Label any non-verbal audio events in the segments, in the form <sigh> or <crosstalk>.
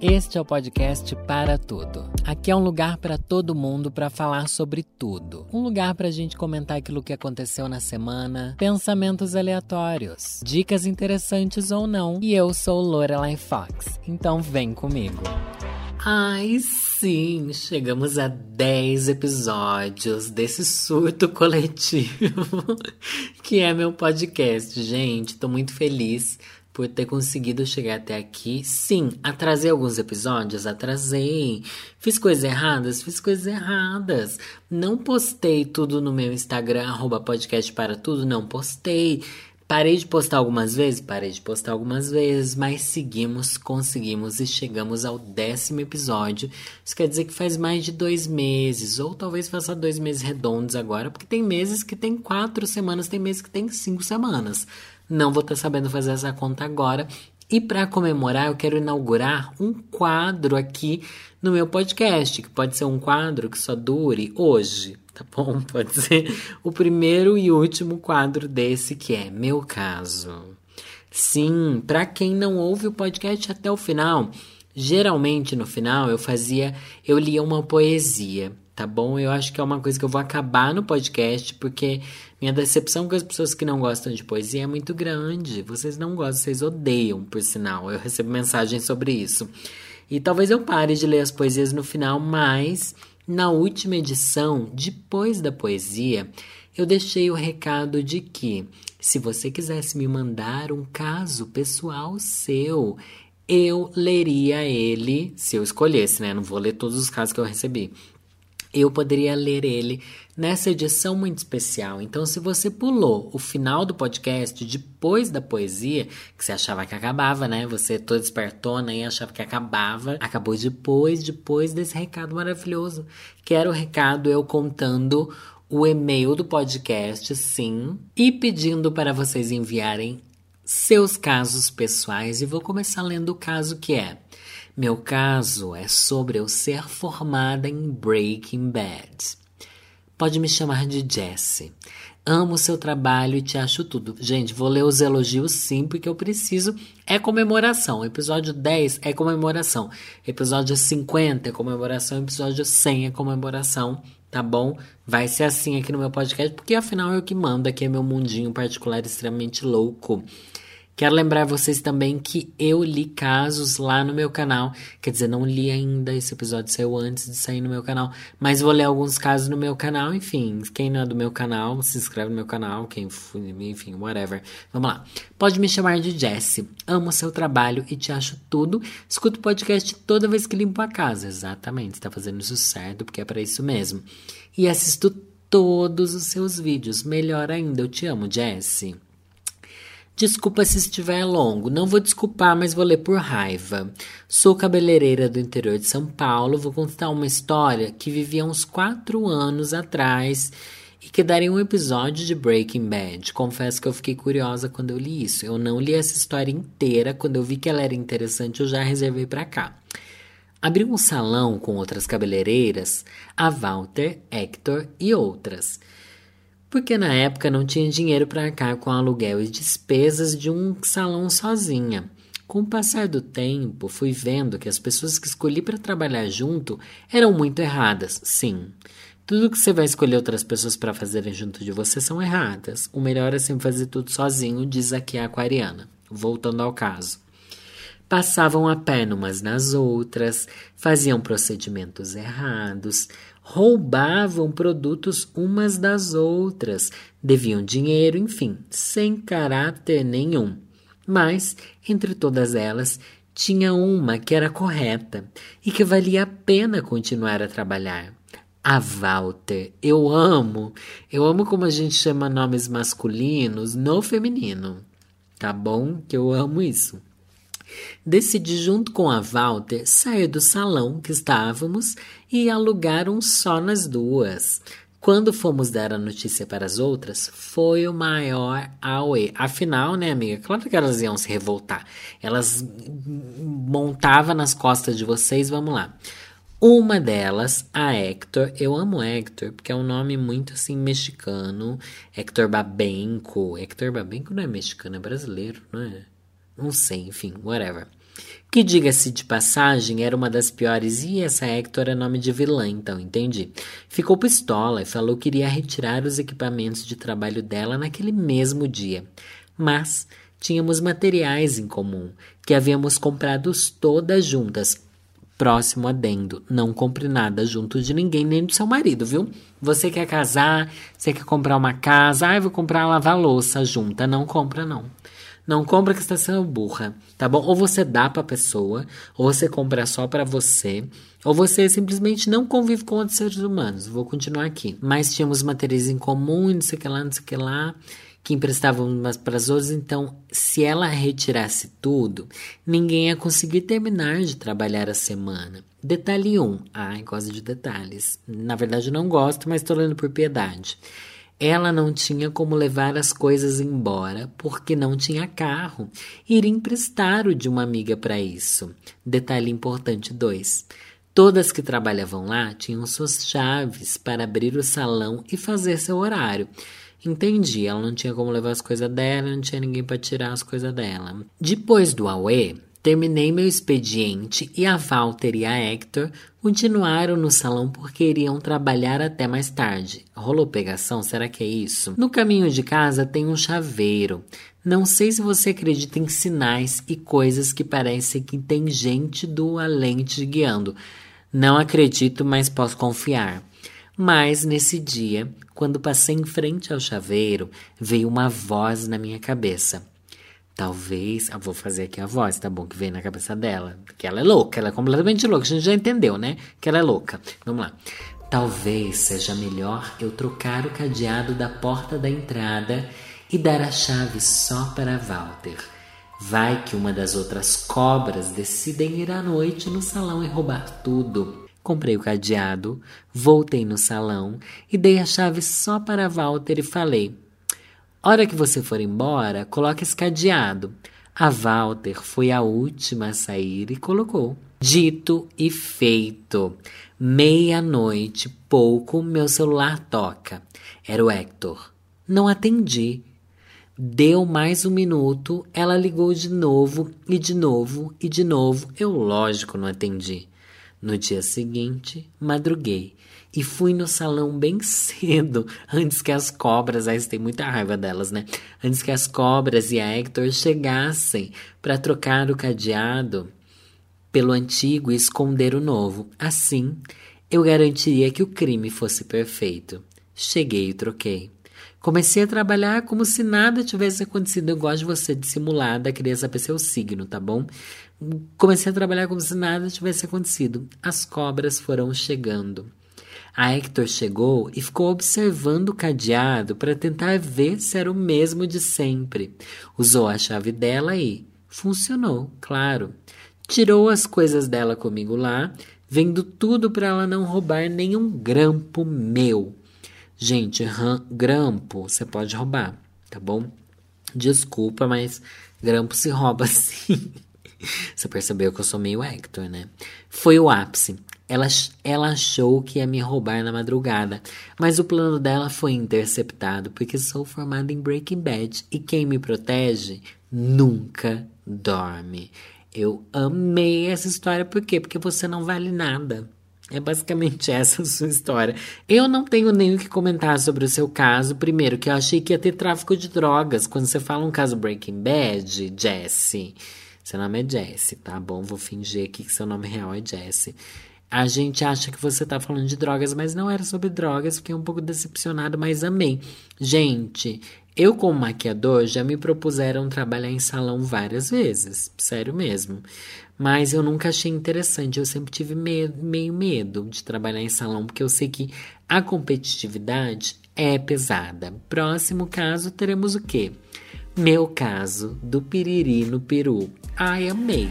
Este é o podcast Para Tudo. Aqui é um lugar para todo mundo para falar sobre tudo. Um lugar para a gente comentar aquilo que aconteceu na semana, pensamentos aleatórios, dicas interessantes ou não. E eu sou Lorelai Fox, então vem comigo. Ai, sim, chegamos a 10 episódios desse surto <laughs> coletivo que é meu podcast. Gente, tô muito feliz por ter conseguido chegar até aqui. Sim, atrasei alguns episódios, atrasei. Fiz coisas erradas, fiz coisas erradas. Não postei tudo no meu Instagram, arroba podcast para tudo, não postei. Parei de postar algumas vezes? Parei de postar algumas vezes, mas seguimos, conseguimos e chegamos ao décimo episódio. Isso quer dizer que faz mais de dois meses, ou talvez faça dois meses redondos agora, porque tem meses que tem quatro semanas, tem meses que tem cinco semanas. Não vou estar tá sabendo fazer essa conta agora. E para comemorar, eu quero inaugurar um quadro aqui no meu podcast, que pode ser um quadro que só dure hoje, tá bom? <laughs> Pode ser o primeiro e último quadro desse, que é Meu Caso. Sim, para quem não ouve o podcast até o final, geralmente no final eu fazia, eu lia uma poesia tá bom? Eu acho que é uma coisa que eu vou acabar no podcast, porque minha decepção com as pessoas que não gostam de poesia é muito grande. Vocês não gostam, vocês odeiam, por sinal. Eu recebo mensagens sobre isso. E talvez eu pare de ler as poesias no final, mas na última edição, depois da poesia, eu deixei o recado de que se você quisesse me mandar um caso pessoal seu, eu leria ele, se eu escolhesse, né? Não vou ler todos os casos que eu recebi eu poderia ler ele nessa edição muito especial. Então, se você pulou o final do podcast depois da poesia, que você achava que acabava, né? Você toda espertona e achava que acabava, acabou depois, depois desse recado maravilhoso, que era o recado eu contando o e-mail do podcast, sim, e pedindo para vocês enviarem seus casos pessoais. E vou começar lendo o caso que é. Meu caso é sobre eu ser formada em Breaking Bad. Pode me chamar de Jessie. Amo seu trabalho e te acho tudo. Gente, vou ler os elogios sim, porque eu preciso. É comemoração. Episódio 10 é comemoração. Episódio 50 é comemoração. Episódio 100 é comemoração. Tá bom? Vai ser assim aqui no meu podcast, porque afinal é o que manda aqui é meu mundinho particular extremamente louco. Quero lembrar vocês também que eu li casos lá no meu canal. Quer dizer, não li ainda, esse episódio saiu antes de sair no meu canal. Mas vou ler alguns casos no meu canal. Enfim, quem não é do meu canal, se inscreve no meu canal. Quem, enfim, whatever. Vamos lá. Pode me chamar de Jessie. Amo seu trabalho e te acho tudo. Escuto podcast toda vez que limpo a casa. Exatamente, está fazendo isso certo, porque é para isso mesmo. E assisto todos os seus vídeos. Melhor ainda, eu te amo, Jessie. Desculpa se estiver longo, não vou desculpar, mas vou ler por raiva. Sou cabeleireira do interior de São Paulo, vou contar uma história que vivi há uns quatro anos atrás e que daria um episódio de Breaking Bad. Confesso que eu fiquei curiosa quando eu li isso. Eu não li essa história inteira, quando eu vi que ela era interessante, eu já reservei para cá. Abri um salão com outras cabeleireiras, a Walter, Hector e outras porque na época não tinha dinheiro para arcar com aluguel e despesas de um salão sozinha. Com o passar do tempo, fui vendo que as pessoas que escolhi para trabalhar junto eram muito erradas, sim. Tudo que você vai escolher outras pessoas para fazerem junto de você são erradas. O melhor é sempre fazer tudo sozinho, diz aqui a aquariana. Voltando ao caso. Passavam a perna umas nas outras, faziam procedimentos errados, roubavam produtos umas das outras, deviam dinheiro, enfim, sem caráter nenhum. Mas, entre todas elas, tinha uma que era correta e que valia a pena continuar a trabalhar. A Walter, eu amo, eu amo como a gente chama nomes masculinos no feminino, tá bom? Que eu amo isso. Decidi, junto com a Walter, sair do salão que estávamos e alugar um só nas duas. Quando fomos dar a notícia para as outras, foi o maior auê. Afinal, né, amiga? Claro que elas iam se revoltar. Elas montavam nas costas de vocês, vamos lá. Uma delas, a Hector, eu amo Hector, porque é um nome muito assim mexicano. Hector Babenco. Hector Babenco não é mexicano, é brasileiro, não é? Não sei, enfim, whatever. Que, diga-se de passagem, era uma das piores e essa Hector é nome de vilã, então, entendi. Ficou pistola e falou que iria retirar os equipamentos de trabalho dela naquele mesmo dia. Mas tínhamos materiais em comum, que havíamos comprado todas juntas. Próximo adendo, não compre nada junto de ninguém, nem do seu marido, viu? Você quer casar, você quer comprar uma casa, ah, vou comprar lavar louça junta, não compra não. Não compra que está sendo burra, tá bom? Ou você dá para a pessoa, ou você compra só para você, ou você simplesmente não convive com outros seres humanos. Vou continuar aqui. Mas tínhamos materiais em comum, não sei o que lá, não sei o que lá, que emprestavam umas para as outras. Então, se ela retirasse tudo, ninguém ia conseguir terminar de trabalhar a semana. Detalhe 1. Um. Ai, gosto de detalhes. Na verdade, não gosto, mas estou lendo por piedade. Ela não tinha como levar as coisas embora porque não tinha carro. Iria emprestar o de uma amiga para isso. Detalhe importante 2. Todas que trabalhavam lá tinham suas chaves para abrir o salão e fazer seu horário. Entendi, ela não tinha como levar as coisas dela, não tinha ninguém para tirar as coisas dela. Depois do Aue, Terminei meu expediente e a Walter e a Hector continuaram no salão porque iriam trabalhar até mais tarde. Rolou pegação? Será que é isso? No caminho de casa tem um chaveiro. Não sei se você acredita em sinais e coisas que parecem que tem gente do além te guiando. Não acredito, mas posso confiar. Mas nesse dia, quando passei em frente ao chaveiro, veio uma voz na minha cabeça. Talvez. Vou fazer aqui a voz, tá bom? Que vem na cabeça dela. Que ela é louca, ela é completamente louca. A gente já entendeu, né? Que ela é louca. Vamos lá. Talvez seja melhor eu trocar o cadeado da porta da entrada e dar a chave só para Walter. Vai que uma das outras cobras decidem ir à noite no salão e roubar tudo. Comprei o cadeado, voltei no salão e dei a chave só para Walter e falei: Hora que você for embora, coloque esse cadeado. A Walter foi a última a sair e colocou. Dito e feito. Meia-noite, pouco, meu celular toca. Era o Hector. Não atendi. Deu mais um minuto, ela ligou de novo, e de novo, e de novo. Eu, lógico, não atendi. No dia seguinte, madruguei e fui no salão bem <laughs> cedo, antes que as cobras, aí tem muita raiva delas, né? Antes que as cobras e a Hector chegassem para trocar o cadeado pelo antigo e esconder o novo. Assim, eu garantiria que o crime fosse perfeito. Cheguei e troquei. Comecei a trabalhar como se nada tivesse acontecido. Eu gosto de você dissimulada, queria saber seu signo, tá bom? Comecei a trabalhar como se nada tivesse acontecido. As cobras foram chegando. A Hector chegou e ficou observando o cadeado para tentar ver se era o mesmo de sempre. Usou a chave dela e funcionou, claro. Tirou as coisas dela comigo lá, vendo tudo para ela não roubar nenhum grampo meu. Gente, grampo você pode roubar, tá bom? Desculpa, mas grampo se rouba <laughs> sim. Você percebeu que eu sou meio Hector, né? Foi o ápice. Ela, ela achou que ia me roubar na madrugada, mas o plano dela foi interceptado porque sou formada em Breaking Bad e quem me protege nunca dorme. Eu amei essa história, por quê? Porque você não vale nada. É basicamente <laughs> essa a sua história. Eu não tenho nem o que comentar sobre o seu caso. Primeiro, que eu achei que ia ter tráfico de drogas. Quando você fala um caso Breaking Bad, Jesse. Seu nome é Jesse, tá bom? Vou fingir aqui que seu nome real é Jesse. A gente acha que você tá falando de drogas, mas não era sobre drogas. Fiquei um pouco decepcionado, mas amei. Gente, eu, como maquiador, já me propuseram trabalhar em salão várias vezes. Sério mesmo. Mas eu nunca achei interessante. Eu sempre tive meio, meio medo de trabalhar em salão, porque eu sei que a competitividade é pesada. Próximo caso, teremos o quê? Meu caso do piriri no peru. Ai, amei.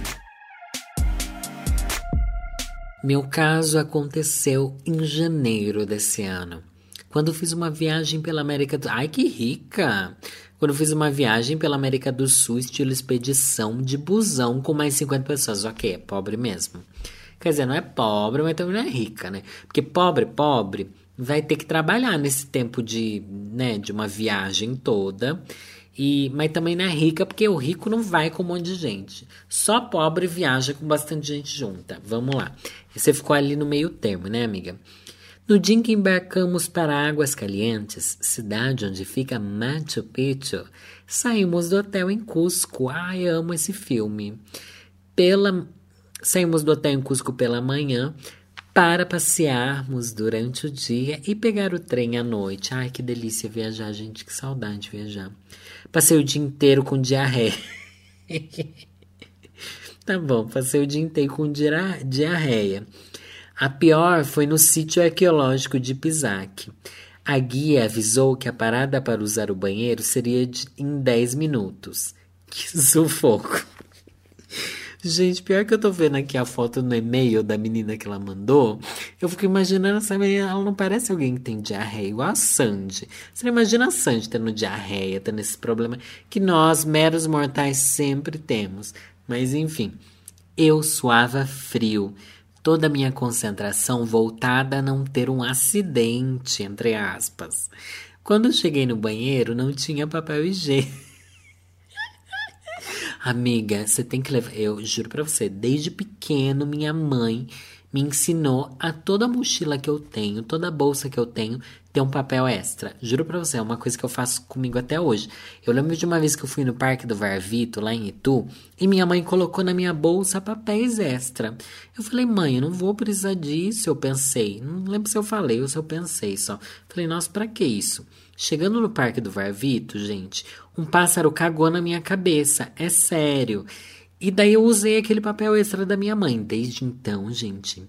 Meu caso aconteceu em janeiro desse ano, quando fiz uma viagem pela América do Ai, que rica! Quando fiz uma viagem pela América do Sul, estilo expedição de busão com mais 50 pessoas. Ok, é pobre mesmo. Quer dizer, não é pobre, mas também não é rica, né? Porque pobre, pobre, vai ter que trabalhar nesse tempo de, né, de uma viagem toda E, mas também não é rica, porque o rico não vai com um monte de gente. Só pobre viaja com bastante gente junta. Vamos lá. Você ficou ali no meio termo, né, amiga? No dia em que embarcamos para Águas Calientes, cidade onde fica Machu Picchu, saímos do hotel em Cusco. Ai, amo esse filme. Pela... Saímos do hotel em Cusco pela manhã para passearmos durante o dia e pegar o trem à noite. Ai, que delícia viajar, gente, que saudade de viajar. Passei o dia inteiro com diarreia. <laughs> tá bom, passei o dia inteiro com diarreia. A pior foi no sítio arqueológico de Pisac. A guia avisou que a parada para usar o banheiro seria de, em 10 minutos. <laughs> Que sufoco! Gente, pior que eu tô vendo aqui a foto no e-mail da menina que ela mandou, eu fico imaginando essa menina, ela não parece alguém que tem diarreia, igual a Sandy. Você imagina a Sandy tendo diarreia, tendo esse problema que nós, meros mortais, sempre temos. Mas enfim, eu suava frio. Toda a minha concentração voltada a não ter um acidente, entre aspas. Quando cheguei no banheiro, não tinha papel higiênico. <laughs> Amiga, você tem que levar. Eu juro pra você, desde pequeno, minha mãe me ensinou a toda mochila que eu tenho, toda bolsa que eu tenho, ter um papel extra. Juro pra você, é uma coisa que eu faço comigo até hoje. Eu lembro de uma vez que eu fui no Parque do Varvito, lá em Itu, e minha mãe colocou na minha bolsa papéis extra. Eu falei, mãe, eu não vou precisar disso, eu pensei. Não lembro se eu falei ou se eu pensei só. Falei, nossa, pra que isso? Chegando no Parque do Varvito, gente, um pássaro cagou na minha cabeça. É sério. E daí eu usei aquele papel extra da minha mãe. Desde então, gente,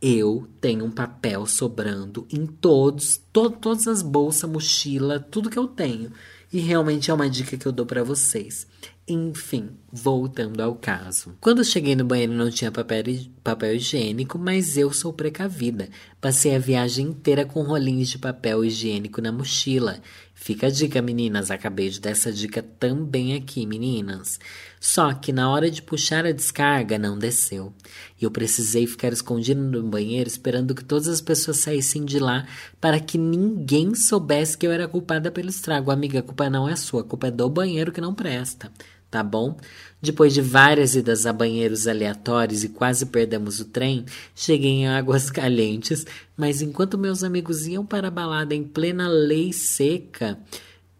eu tenho um papel sobrando em todos, to todas as bolsas, mochila, tudo que eu tenho. E realmente é uma dica que eu dou para vocês. Enfim, voltando ao caso. Quando cheguei no banheiro não tinha papel, papel higiênico, mas eu sou precavida. Passei a viagem inteira com rolinhos de papel higiênico na mochila. Fica a dica, meninas. Acabei de dar essa dica também aqui, meninas. Só que na hora de puxar a descarga, não desceu. E eu precisei ficar escondido no banheiro esperando que todas as pessoas saíssem de lá para que ninguém soubesse que eu era culpada pelo estrago. Amiga, a culpa não é sua, a culpa é do banheiro que não presta tá bom? Depois de várias idas a banheiros aleatórios e quase perdemos o trem, cheguei em Águas Calientes, mas enquanto meus amigos iam para a balada em plena lei seca,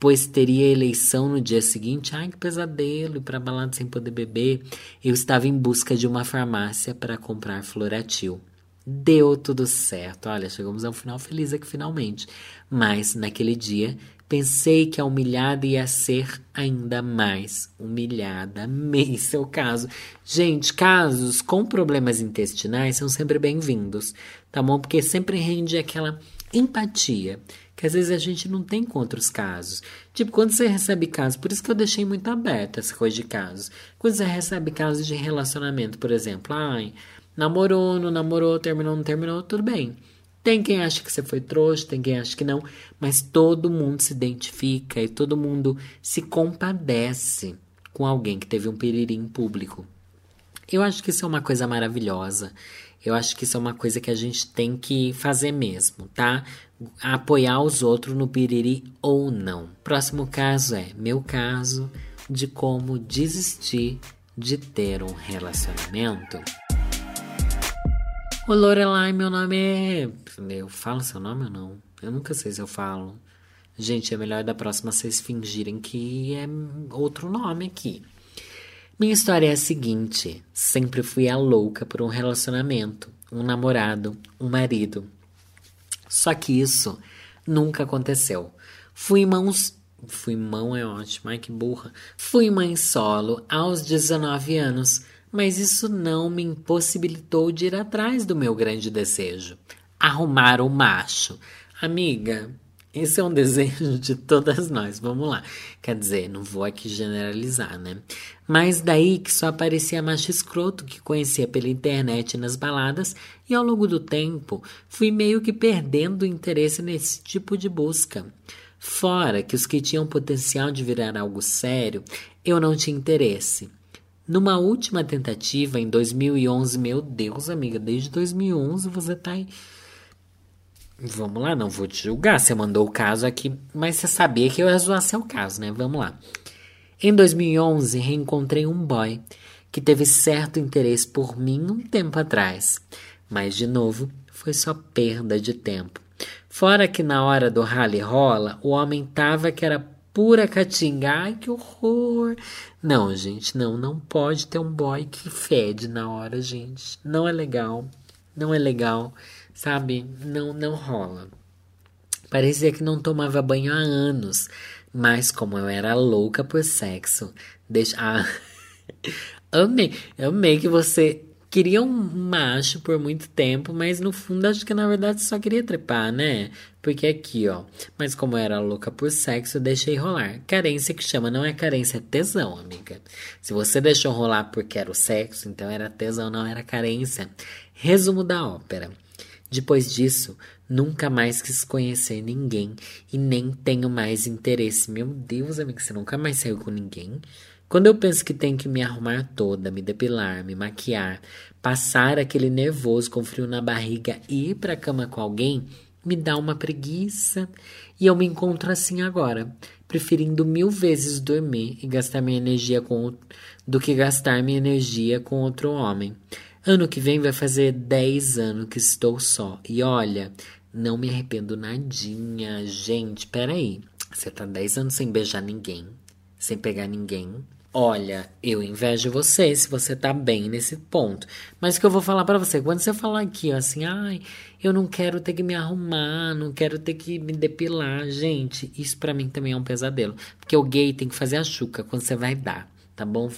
pois teria eleição no dia seguinte, ai que pesadelo, ir para balada sem poder beber, eu estava em busca de uma farmácia para comprar Floratil. Deu tudo certo. Olha, chegamos ao final feliz aqui finalmente. Mas naquele dia Pensei que a humilhada ia ser ainda mais humilhada. <laughs> Amei seu caso. Gente, casos com problemas intestinais são sempre bem-vindos, tá bom? Porque sempre rende aquela empatia que às vezes a gente não tem com outros casos. Tipo, quando você recebe casos, por isso que eu deixei muito aberta essa coisa de casos. Quando você recebe casos de relacionamento, por exemplo, ai, namorou, não namorou, terminou, não terminou, tudo bem. Tem quem acha que você foi trouxa, tem quem acha que não, mas todo mundo se identifica e todo mundo se compadece com alguém que teve um piririm público. Eu acho que isso é uma coisa maravilhosa. Eu acho que isso é uma coisa que a gente tem que fazer mesmo, tá? Apoiar os outros no piriri ou não. Próximo caso é meu caso de como desistir de ter um relacionamento. Ô Lorelai, meu nome é. Eu falo seu nome ou não? Eu nunca sei se eu falo. Gente, é melhor da próxima vocês fingirem que é outro nome aqui. Minha história é a seguinte: sempre fui a louca por um relacionamento, um namorado, um marido. Só que isso nunca aconteceu. Fui mãos. Fui mão é ótimo, ai que burra. Fui mãe solo aos 19 anos mas isso não me impossibilitou de ir atrás do meu grande desejo: arrumar um macho. Amiga, esse é um desejo de todas nós, vamos lá. Quer dizer, não vou aqui generalizar, né? Mas daí que só aparecia macho escroto que conhecia pela internet nas baladas, e ao longo do tempo fui meio que perdendo o interesse nesse tipo de busca. Fora que os que tinham potencial de virar algo sério, eu não tinha interesse. Numa última tentativa em 2011, meu Deus, amiga, desde 2011 você tá aí. Vamos lá, não vou te julgar. Você mandou o caso aqui, mas você sabia que eu ia zoar seu caso, né? Vamos lá. Em 2011, reencontrei um boy que teve certo interesse por mim um tempo atrás, mas de novo foi só perda de tempo. Fora que na hora do rally rola, o homem tava que era pura catinga. Ai, que horror! Não, gente, não, não pode ter um boy que fede na hora, gente. Não é legal. Não é legal, sabe? Não, não rola. Parecia que não tomava banho há anos, mas como eu era louca por sexo, deixa. Ah, <laughs> amei, amei que você queria um macho por muito tempo, mas no fundo acho que na verdade só queria trepar, né? Porque aqui, ó. Mas como era louca por sexo, deixei rolar. Carência que chama não é carência, é tesão, amiga. Se você deixou rolar porque era o sexo, então era tesão, não era carência. Resumo da ópera. Depois disso, nunca mais quis conhecer ninguém e nem tenho mais interesse. Meu Deus, amiga, você nunca mais saiu com ninguém? Quando eu penso que tenho que me arrumar toda, me depilar, me maquiar, passar aquele nervoso com frio na barriga e ir pra cama com alguém, me dá uma preguiça. E eu me encontro assim agora, preferindo mil vezes dormir e gastar minha energia com do que gastar minha energia com outro homem. Ano que vem vai fazer 10 anos que estou só. E olha, não me arrependo nadinha. Gente, peraí. Você tá 10 anos sem beijar ninguém, sem pegar ninguém, Olha, eu invejo você se você tá bem nesse ponto. Mas o que eu vou falar para você, quando você falar aqui, ó, assim, ai, eu não quero ter que me arrumar, não quero ter que me depilar, gente, isso para mim também é um pesadelo. Porque o gay tem que fazer a chuca quando você vai dar, tá bom?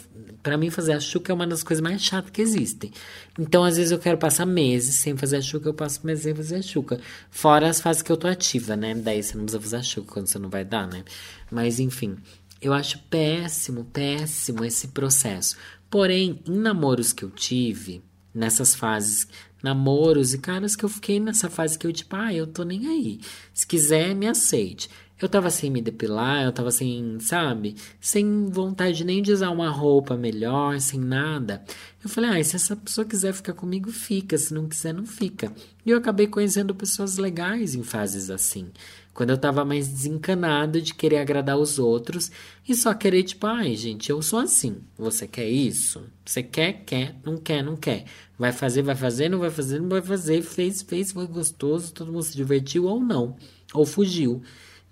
Para mim, fazer a chuca é uma das coisas mais chatas que existem. Então, às vezes, eu quero passar meses sem fazer a chuca, eu passo meses sem fazer a chuca. Fora as fases que eu tô ativa, né? Daí você não precisa fazer a chuca quando você não vai dar, né? Mas, enfim. Eu acho péssimo, péssimo esse processo. Porém, em namoros que eu tive, nessas fases, namoros e caras que eu fiquei nessa fase que eu, tipo, ah, eu tô nem aí. Se quiser, me aceite. Eu tava sem me depilar, eu tava sem, sabe? Sem vontade nem de usar uma roupa melhor, sem nada. Eu falei, ah, se essa pessoa quiser ficar comigo, fica. Se não quiser, não fica. E eu acabei conhecendo pessoas legais em fases assim. Quando eu tava mais desencanado de querer agradar os outros e só querer, tipo, ai, gente, eu sou assim. Você quer isso? Você quer, quer, não quer, não quer. Vai fazer, vai fazer, não vai fazer, não vai fazer. Fez, fez, foi gostoso, todo mundo se divertiu ou não. Ou fugiu.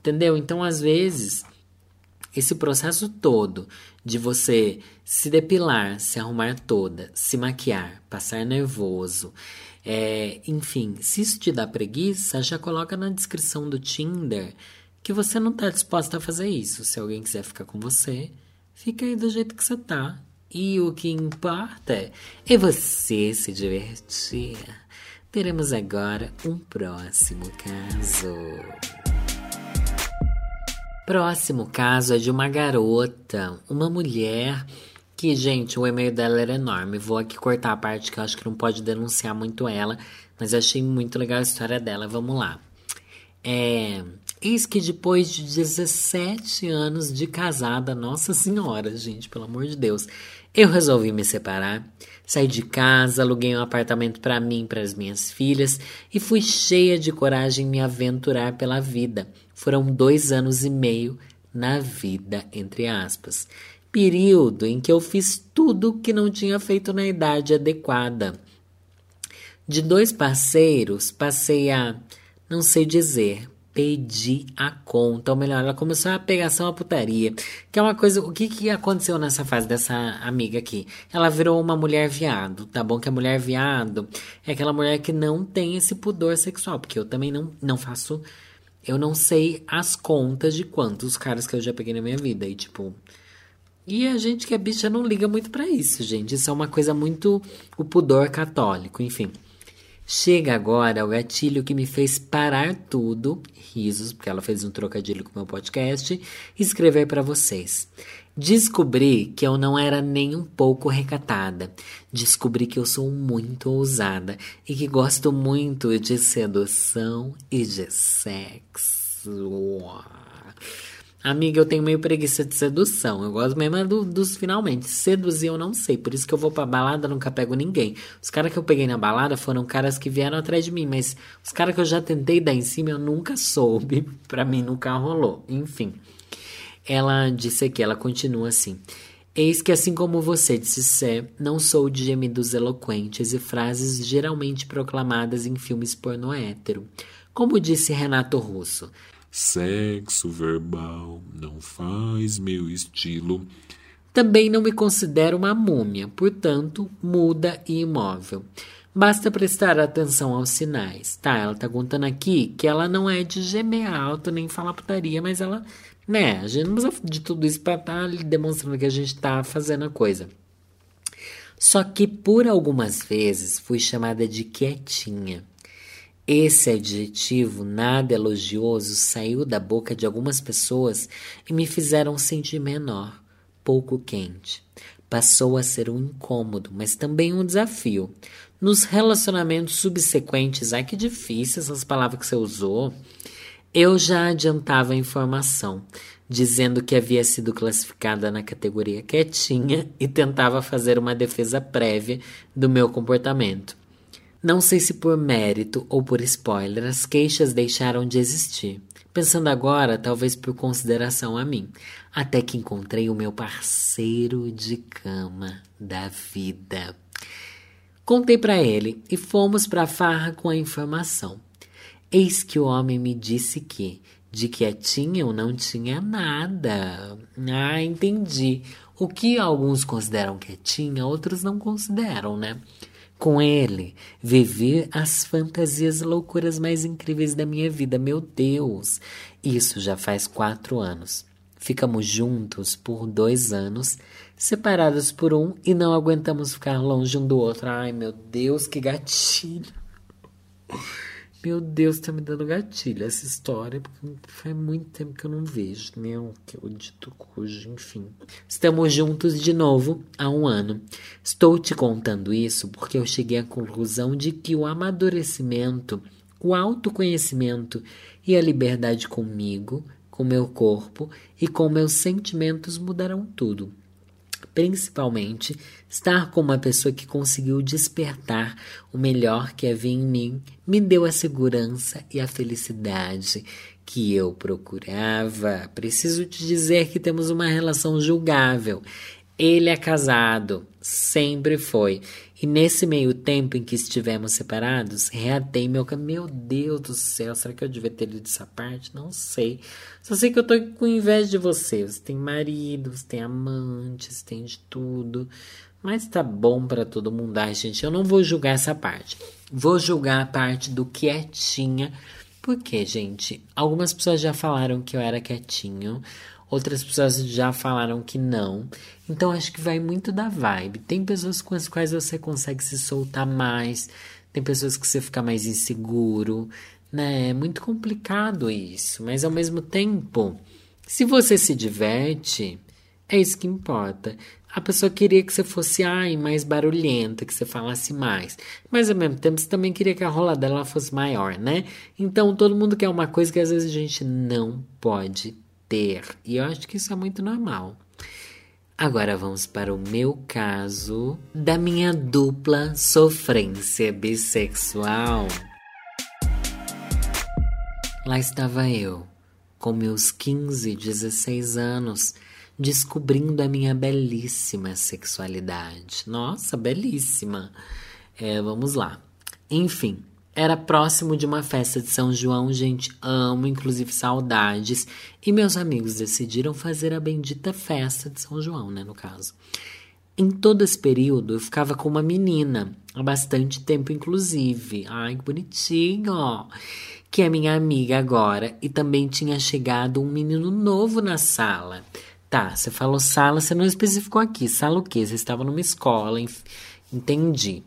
Entendeu? Então, às vezes, esse processo todo de você se depilar, se arrumar toda, se maquiar, passar nervoso, é, enfim, se isso te dá preguiça, já coloca na descrição do Tinder que você não está disposta a fazer isso. Se alguém quiser ficar com você, fica aí do jeito que você tá. E o que importa é você se divertir. Teremos agora um próximo caso. Próximo caso é de uma garota, uma mulher que, gente, o e-mail dela era enorme. Vou aqui cortar a parte que eu acho que não pode denunciar muito ela, mas achei muito legal a história dela. Vamos lá. É, eis que depois de 17 anos de casada, nossa senhora, gente, pelo amor de Deus, eu resolvi me separar. Saí de casa, aluguei um apartamento para mim e para as minhas filhas e fui cheia de coragem me aventurar pela vida. Foram dois anos e meio na vida, entre aspas. Período em que eu fiz tudo que não tinha feito na idade adequada. De dois parceiros, passei a, não sei dizer, pedir a conta. Ou melhor, ela começou a pegação a putaria. Que é uma coisa. O que, que aconteceu nessa fase dessa amiga aqui? Ela virou uma mulher viado. Tá bom que a mulher viado é aquela mulher que não tem esse pudor sexual. Porque eu também não, não faço eu não sei as contas de quantos caras que eu já peguei na minha vida. E, tipo. E a gente que é bicha não liga muito para isso, gente. Isso é uma coisa muito. O pudor católico, enfim. Chega agora o gatilho que me fez parar tudo, risos, porque ela fez um trocadilho com o meu podcast, e escrever para vocês. Descobri que eu não era nem um pouco recatada. Descobri que eu sou muito ousada e que gosto muito de sedução e de sexo. Amiga, eu tenho meio preguiça de sedução. Eu gosto mesmo é do, dos finalmente. Seduzir eu não sei. Por isso que eu vou pra balada, nunca pego ninguém. Os caras que eu peguei na balada foram caras que vieram atrás de mim. Mas os caras que eu já tentei dar em cima, eu nunca soube. <laughs> Pra mim, nunca rolou. Enfim. Ela disse aqui, ela continua assim. Eis que, assim como você disse ser, não sou de gemidos eloquentes e frases geralmente proclamadas em filmes porno hétero. Como disse Renato Russo, sexo verbal não faz meu estilo. Também não me considero uma múmia, portanto, muda e imóvel. Basta prestar atenção aos sinais. Tá, ela tá contando aqui que ela não é de gemer alto nem falar putaria, mas ela, né, a gente não precisa de tudo isso pra estar tá demonstrando que a gente tá fazendo a coisa. Só que por algumas vezes fui chamada de quietinha. Esse adjetivo nada elogioso saiu da boca de algumas pessoas e me fizeram sentir menor, pouco quente. Passou a ser um incômodo, mas também um desafio. Nos relacionamentos subsequentes, ai que difícil essas palavras que você usou, eu já adiantava a informação, dizendo que havia sido classificada na categoria quietinha e tentava fazer uma defesa prévia do meu comportamento. Não sei se por mérito ou por spoiler, as queixas deixaram de existir. Pensando agora, talvez por consideração a mim, até que encontrei o meu parceiro de cama da vida. Contei para ele e fomos para a farra com a informação. Eis que o homem me disse que de quietinha eu não tinha nada. Ah, entendi. O que alguns consideram quietinha, outros não consideram, né? Com ele, vivi as fantasias e loucuras mais incríveis da minha vida. Meu Deus! Isso já faz quatro anos. Ficamos juntos por dois anos, separados por um e não aguentamos ficar longe um do outro. Ai, meu Deus, que gatilho! Meu Deus, tá me dando gatilho essa história, porque faz muito tempo que eu não vejo, né? Que eu dito cujo, enfim. Estamos juntos de novo há um ano. Estou te contando isso porque eu cheguei à conclusão de que o amadurecimento, o autoconhecimento e a liberdade comigo, com meu corpo e com meus sentimentos mudarão tudo principalmente estar com uma pessoa que conseguiu despertar o melhor que havia em mim, me deu a segurança e a felicidade que eu procurava. Preciso te dizer que temos uma relação julgável. Ele é casado, sempre foi. E nesse meio tempo em que estivemos separados, reatei meu Meu Deus do céu, será que eu devia ter lido essa parte? Não sei. Só sei que eu tô com inveja de você. Você tem marido, você tem amantes, tem de tudo. Mas tá bom para todo mundo. Ai, gente, eu não vou julgar essa parte. Vou julgar a parte do quietinha. Porque, gente, algumas pessoas já falaram que eu era quietinho. Outras pessoas já falaram que não. Então acho que vai muito da vibe. Tem pessoas com as quais você consegue se soltar mais, tem pessoas que você fica mais inseguro, né? É muito complicado isso, mas ao mesmo tempo, se você se diverte, é isso que importa. A pessoa queria que você fosse ai, mais barulhenta, que você falasse mais. Mas ao mesmo tempo você também queria que a rola dela fosse maior, né? Então todo mundo quer uma coisa que às vezes a gente não pode ter. E eu acho que isso é muito normal. Agora vamos para o meu caso da minha dupla sofrência bissexual. Lá estava eu, com meus 15, 16 anos, descobrindo a minha belíssima sexualidade. Nossa, belíssima! É, vamos lá. Enfim, era próximo de uma festa de São João, gente, amo, inclusive saudades. E meus amigos decidiram fazer a bendita festa de São João, né, no caso. Em todo esse período, eu ficava com uma menina, há bastante tempo, inclusive. Ai, que bonitinho! Que é minha amiga agora. E também tinha chegado um menino novo na sala. Tá, você falou sala, você não especificou aqui. Sala o quê? Você estava numa escola, entendi.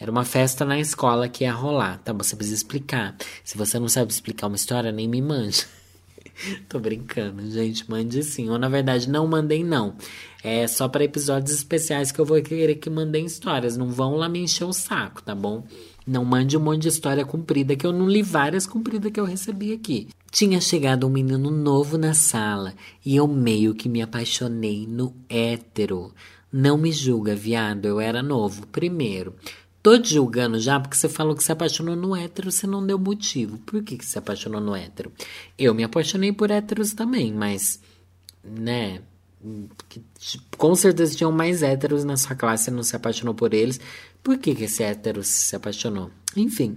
Era uma festa na escola que ia rolar, tá? Você precisa explicar. Se você não sabe explicar uma história, nem me mande. <laughs> Tô brincando, gente. Mande sim. Ou na verdade, não mandem, não. É só para episódios especiais que eu vou querer que mandem histórias. Não vão lá me encher o saco, tá bom? Não mande um monte de história comprida, que eu não li várias compridas que eu recebi aqui. Tinha chegado um menino novo na sala e eu meio que me apaixonei no hétero. Não me julga, viado, eu era novo. Primeiro, Tô te julgando já porque você falou que se apaixonou no hétero, você não deu motivo. Por que, que se apaixonou no hétero? Eu me apaixonei por héteros também, mas né? Que, com certeza tinham mais héteros na sua classe e não se apaixonou por eles. Por que, que esse hétero se apaixonou? Enfim,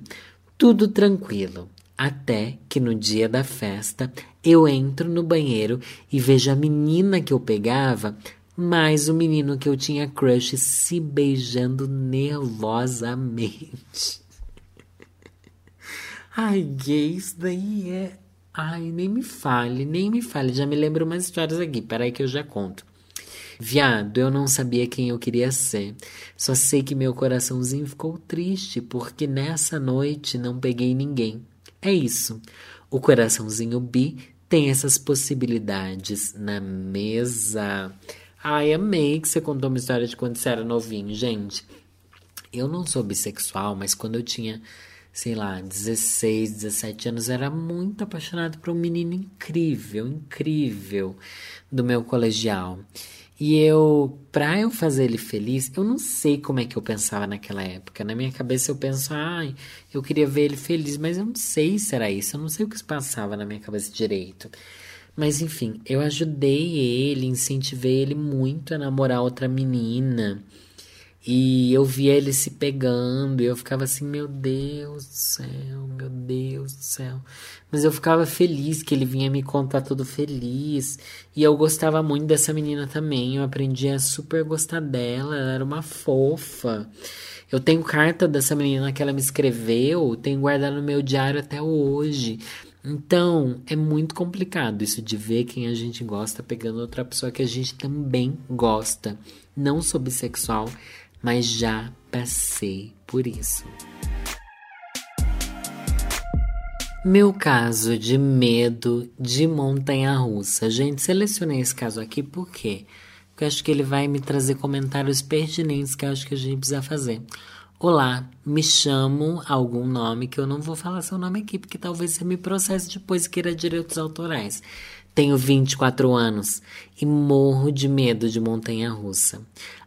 tudo tranquilo. Até que no dia da festa eu entro no banheiro e vejo a menina que eu pegava mais o menino que eu tinha crush se beijando nervosamente. <laughs> Ai, gay, isso daí é. Ai, nem me fale, nem me fale. Já me lembro umas histórias aqui, peraí que eu já conto. Viado, eu não sabia quem eu queria ser. Só sei que meu coraçãozinho ficou triste porque nessa noite não peguei ninguém. É isso. O coraçãozinho bi tem essas possibilidades na mesa. Ai, amei que você contou uma história de quando você era novinho, gente. Eu não sou bissexual, mas quando eu tinha, sei lá, 16, 17 anos, era muito apaixonado por um menino incrível, incrível do meu colegial. E eu, pra eu fazer ele feliz, eu não sei como é que eu pensava naquela época. Na minha cabeça eu penso, ai, eu queria ver ele feliz, mas eu não sei se era isso. Eu não sei o que se passava na minha cabeça direito. Mas enfim, eu ajudei ele, incentivei ele muito a namorar outra menina. E eu via ele se pegando e eu ficava assim, meu Deus do céu, meu Deus do céu. Mas eu ficava feliz que ele vinha me contar tudo feliz. E eu gostava muito dessa menina também. Eu aprendi a super gostar dela, ela era uma fofa. Eu tenho carta dessa menina que ela me escreveu, tenho guardado no meu diário até hoje. Então, é muito complicado isso de ver quem a gente gosta pegando outra pessoa que a gente também gosta. Não sou bissexual, mas já passei por isso. Meu caso de medo de montanha russa. Gente, selecionei esse caso aqui por quê? Porque eu acho que ele vai me trazer comentários pertinentes que eu acho que a gente precisa fazer. Olá, me chamo algum nome que eu não vou falar seu nome aqui, porque talvez você me processe depois e queira direitos autorais. Tenho 24 anos e morro de medo de montanha russa.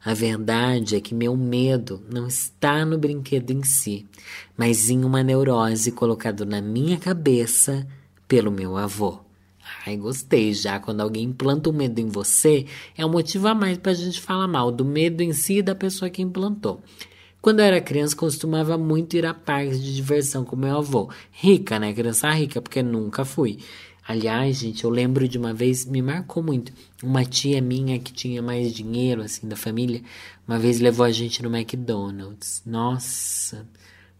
A verdade é que meu medo não está no brinquedo em si, mas em uma neurose colocada na minha cabeça pelo meu avô. Ai, gostei já. Quando alguém implanta o um medo em você, é um motivo a mais para a gente falar mal do medo em si e da pessoa que implantou. Quando eu era criança, costumava muito ir a parques de diversão com meu avô. Rica, né? Criança rica, porque nunca fui. Aliás, gente, eu lembro de uma vez, me marcou muito. Uma tia minha que tinha mais dinheiro, assim, da família, uma vez levou a gente no McDonald's. Nossa,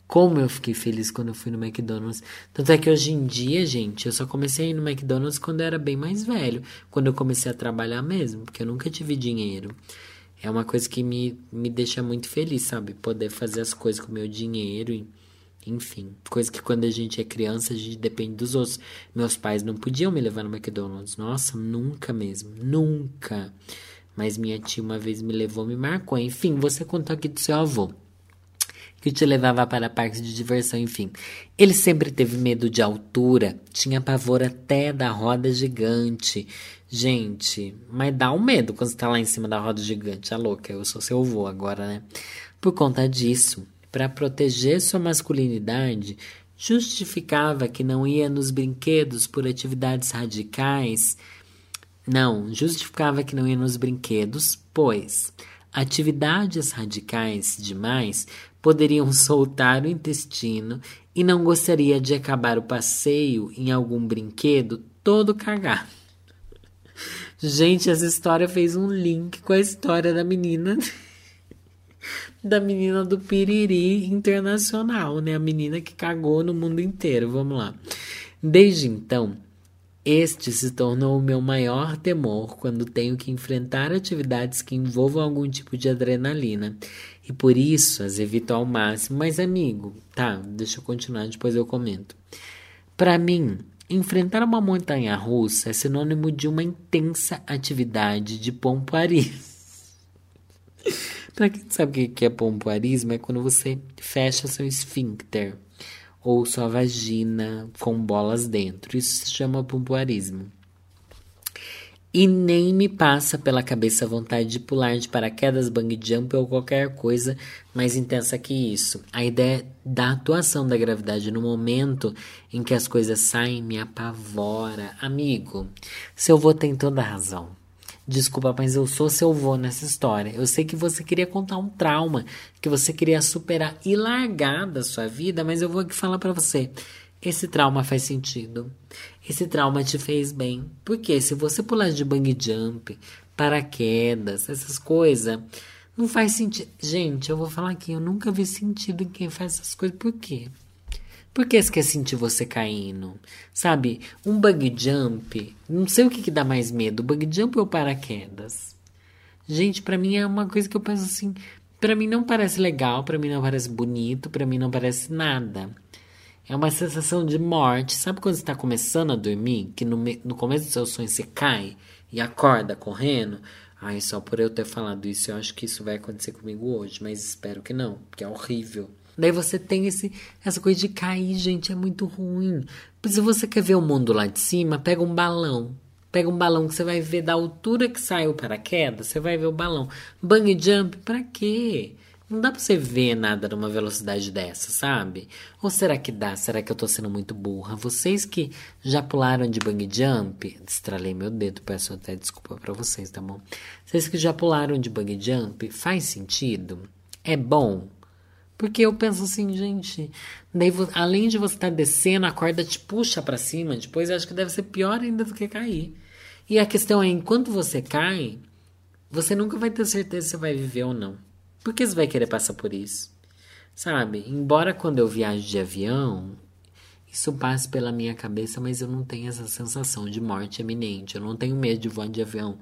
como eu fiquei feliz quando eu fui no McDonald's. Tanto é que hoje em dia, gente, eu só comecei a ir no McDonald's quando eu era bem mais velho. Quando eu comecei a trabalhar mesmo, porque eu nunca tive dinheiro é uma coisa que me, me deixa muito feliz, sabe? Poder fazer as coisas com o meu dinheiro e, enfim. Coisa que quando a gente é criança, a gente depende dos outros. Meus pais não podiam me levar no McDonald's. Nossa, nunca mesmo. Nunca. Mas minha tia uma vez me levou, me marcou. Enfim, você contou aqui do seu avô. Que te levava para parques de diversão, enfim. Ele sempre teve medo de altura, tinha pavor até da roda gigante. Gente, mas dá um medo quando você tá lá em cima da roda gigante. É louca, eu sou seu avô agora, né? Por conta disso, para proteger sua masculinidade, justificava que não ia nos brinquedos por atividades radicais. Não, justificava que não ia nos brinquedos, pois atividades radicais demais poderiam soltar o intestino e não gostaria de acabar o passeio em algum brinquedo todo cagado. Gente, essa história fez um link com a história da menina. <laughs> da menina do Piriri Internacional, né? A menina que cagou no mundo inteiro. Vamos lá. Desde então, este se tornou o meu maior temor quando tenho que enfrentar atividades que envolvam algum tipo de adrenalina. E por isso as evito ao máximo. Mas, amigo, tá, deixa eu continuar, depois eu comento. Para mim, Enfrentar uma montanha russa é sinônimo de uma intensa atividade de pompoarismo. <laughs> Para quem sabe o que é pompoarismo, é quando você fecha seu esfíncter ou sua vagina com bolas dentro. Isso se chama pompoarismo. E nem me passa pela cabeça a vontade de pular de paraquedas, bang jump ou qualquer coisa mais intensa que isso. A ideia da atuação da gravidade no momento em que as coisas saem me apavora. Amigo, seu avô tem toda a razão. Desculpa, mas eu sou seu avô nessa história. Eu sei que você queria contar um trauma, que você queria superar e largar da sua vida, mas eu vou aqui falar para você. Esse trauma faz sentido. Esse trauma te fez bem. Porque se você pular de bang jump, paraquedas, essas coisas, não faz sentido. Gente, eu vou falar aqui, eu nunca vi sentido em quem faz essas coisas. Por quê? Por que você quer sentir você caindo? Sabe, um bug jump, não sei o que, que dá mais medo, bug jump ou paraquedas? Gente, para mim é uma coisa que eu penso assim, para mim não parece legal, para mim não parece bonito, para mim não parece nada. É uma sensação de morte. Sabe quando você está começando a dormir, que no, no começo do seu sonho você cai e acorda correndo? Ai, só por eu ter falado isso, eu acho que isso vai acontecer comigo hoje, mas espero que não, porque é horrível. Daí você tem esse, essa coisa de cair, gente, é muito ruim. Se você quer ver o mundo lá de cima, pega um balão. Pega um balão que você vai ver da altura que sai o paraquedas, você vai ver o balão. Bang jump, pra quê? Não dá pra você ver nada numa velocidade dessa, sabe? Ou será que dá? Será que eu tô sendo muito burra? Vocês que já pularam de bang jump, estralei meu dedo, peço até desculpa para vocês, tá bom? Vocês que já pularam de bang jump, faz sentido? É bom? Porque eu penso assim, gente, daí, além de você estar tá descendo, a corda te puxa para cima, depois eu acho que deve ser pior ainda do que cair. E a questão é, enquanto você cai, você nunca vai ter certeza se vai viver ou não. Por que você vai querer passar por isso? Sabe? Embora quando eu viajo de avião, isso passe pela minha cabeça, mas eu não tenho essa sensação de morte iminente. Eu não tenho medo de voar de avião.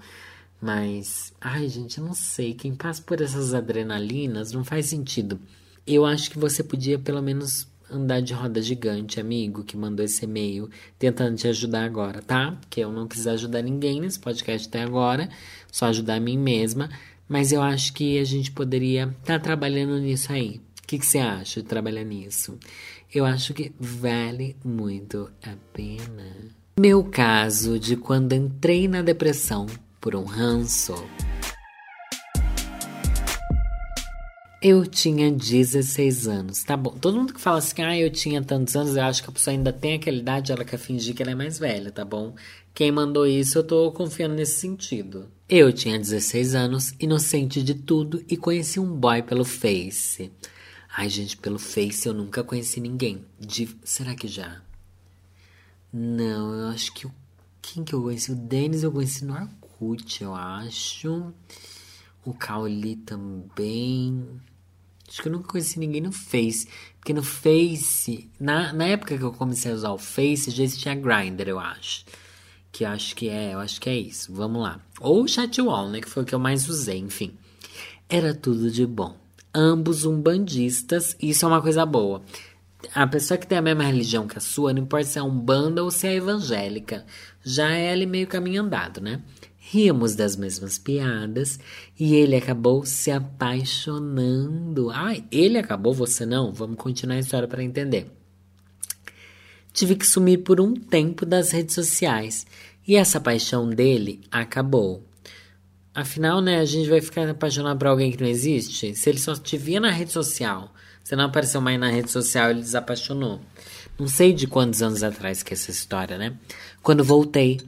Mas, ai, gente, eu não sei. Quem passa por essas adrenalinas não faz sentido. Eu acho que você podia pelo menos andar de roda gigante, amigo, que mandou esse e-mail tentando te ajudar agora, tá? Porque eu não quis ajudar ninguém nesse podcast até agora, só ajudar a mim mesma. Mas eu acho que a gente poderia estar tá trabalhando nisso aí. O que, que você acha de trabalhar nisso? Eu acho que vale muito a pena. Meu caso de quando entrei na depressão por um ranço. Eu tinha 16 anos, tá bom. Todo mundo que fala assim, ah, eu tinha tantos anos, eu acho que a pessoa ainda tem aquela idade, ela quer fingir que ela é mais velha, tá bom? Quem mandou isso, eu tô confiando nesse sentido. Eu tinha 16 anos, inocente de tudo e conheci um boy pelo Face. Ai, gente, pelo Face eu nunca conheci ninguém. De... Será que já? Não, eu acho que. Quem que eu conheci? O Denis eu conheci no Arcute, eu acho. O Cauli também. Acho que eu nunca conheci ninguém no Face. Porque no Face, na, na época que eu comecei a usar o Face, já existia Grindr, eu acho. Que acho que é, eu acho que é isso. Vamos lá. Ou o Chatwall, né? Que foi o que eu mais usei, enfim. Era tudo de bom. Ambos umbandistas, isso é uma coisa boa. A pessoa que tem a mesma religião que a sua, não importa se é umbanda ou se é evangélica, já é ali meio caminho andado, né? Ríamos das mesmas piadas e ele acabou se apaixonando. Ai, ele acabou, você não? Vamos continuar a história para entender. Tive que sumir por um tempo das redes sociais e essa paixão dele acabou. Afinal, né, a gente vai ficar apaixonado por alguém que não existe? Se ele só te via na rede social, você não apareceu mais na rede social, ele desapaixonou. Não sei de quantos anos atrás que é essa história, né? Quando voltei,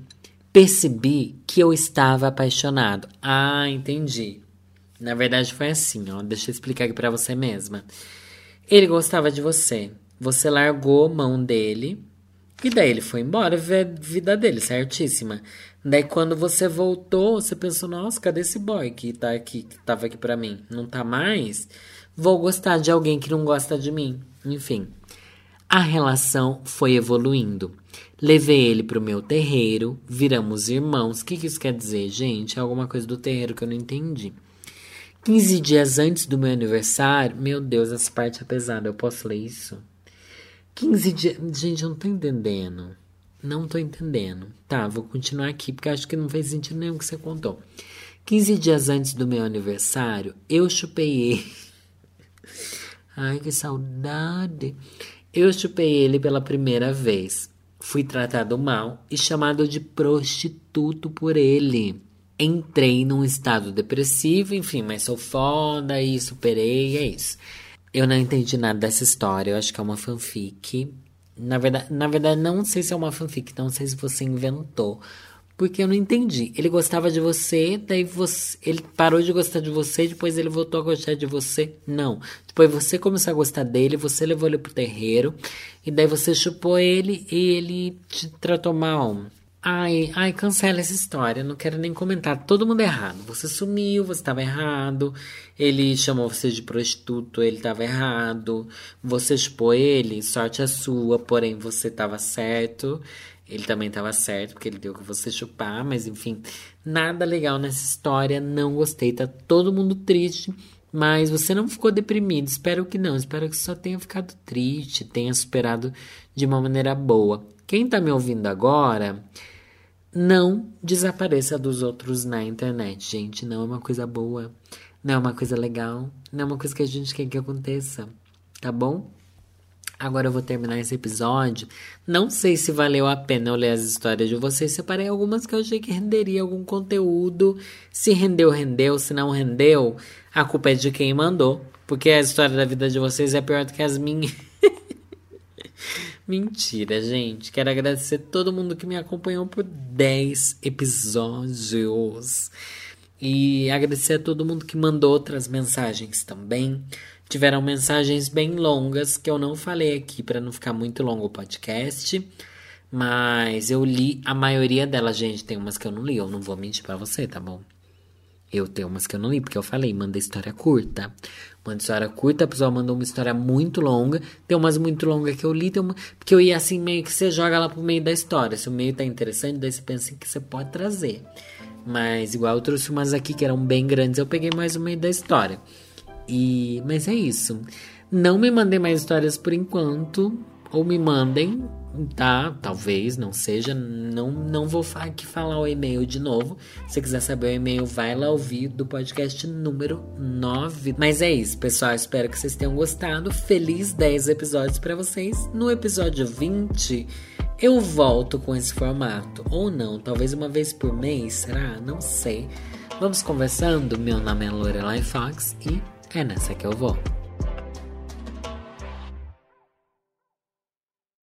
percebi que eu estava apaixonado. Ah, entendi. Na verdade foi assim, ó. Deixa eu explicar aqui para você mesma. Ele gostava de você. Você largou mão dele. E daí ele foi embora, a vida dele, certíssima. Daí quando você voltou, você pensou, nossa, cadê esse boy que tá aqui, que tava aqui pra mim? Não tá mais? Vou gostar de alguém que não gosta de mim. Enfim. A relação foi evoluindo. Levei ele pro meu terreiro, viramos irmãos. O que, que isso quer dizer, gente? É alguma coisa do terreiro que eu não entendi. 15 dias antes do meu aniversário, meu Deus, essa parte é pesada, eu posso ler isso? 15 dias. Gente, eu não tô entendendo. Não tô entendendo. Tá, vou continuar aqui porque acho que não fez sentido nenhum que você contou. 15 dias antes do meu aniversário, eu chupei ele. <laughs> Ai, que saudade. Eu chupei ele pela primeira vez. Fui tratado mal e chamado de prostituto por ele. Entrei num estado depressivo, enfim, mas sou foda e superei, é isso. Eu não entendi nada dessa história, eu acho que é uma fanfic. Na verdade, na verdade, não sei se é uma fanfic, não sei se você inventou. Porque eu não entendi. Ele gostava de você, daí você, ele parou de gostar de você, depois ele voltou a gostar de você. Não. Depois você começou a gostar dele, você levou ele pro terreiro, e daí você chupou ele e ele te tratou mal. Ai, ai, cancela essa história, não quero nem comentar. Todo mundo errado. Você sumiu, você estava errado. Ele chamou você de prostituto, ele estava errado. Você chupou ele, sorte a sua, porém você estava certo. Ele também estava certo, porque ele deu que você chupar, mas enfim, nada legal nessa história, não gostei, tá todo mundo triste. Mas você não ficou deprimido, espero que não, espero que só tenha ficado triste, tenha superado de uma maneira boa. Quem tá me ouvindo agora, não desapareça dos outros na internet, gente. Não é uma coisa boa, não é uma coisa legal, não é uma coisa que a gente quer que aconteça, tá bom? Agora eu vou terminar esse episódio. Não sei se valeu a pena eu ler as histórias de vocês. Separei algumas que eu achei que renderia algum conteúdo. Se rendeu, rendeu. Se não rendeu, a culpa é de quem mandou. Porque a história da vida de vocês é pior do que as minhas. <laughs> Mentira, gente. Quero agradecer todo mundo que me acompanhou por 10 episódios. E agradecer a todo mundo que mandou outras mensagens também. Tiveram mensagens bem longas que eu não falei aqui para não ficar muito longo o podcast. Mas eu li a maioria delas, gente. Tem umas que eu não li, eu não vou mentir para você, tá bom? Eu tenho umas que eu não li, porque eu falei, manda história curta. Manda história curta, a pessoa mandou uma história muito longa. Tem umas muito longas que eu li, tem uma... porque eu ia assim, meio que você joga lá pro meio da história. Se o meio tá interessante, daí você pensa que você pode trazer. Mas igual eu trouxe umas aqui que eram bem grandes, eu peguei mais o meio da história. E mas é isso. Não me mandem mais histórias por enquanto, ou me mandem, tá? Talvez não seja, não não vou aqui falar o e-mail de novo. Se quiser saber o e-mail, vai lá ouvir do podcast número 9. Mas é isso, pessoal, espero que vocês tenham gostado. Feliz 10 episódios para vocês. No episódio 20, eu volto com esse formato ou não, talvez uma vez por mês, será? Não sei. Vamos conversando. Meu nome é Lorelai Fox e é nessa que eu vou.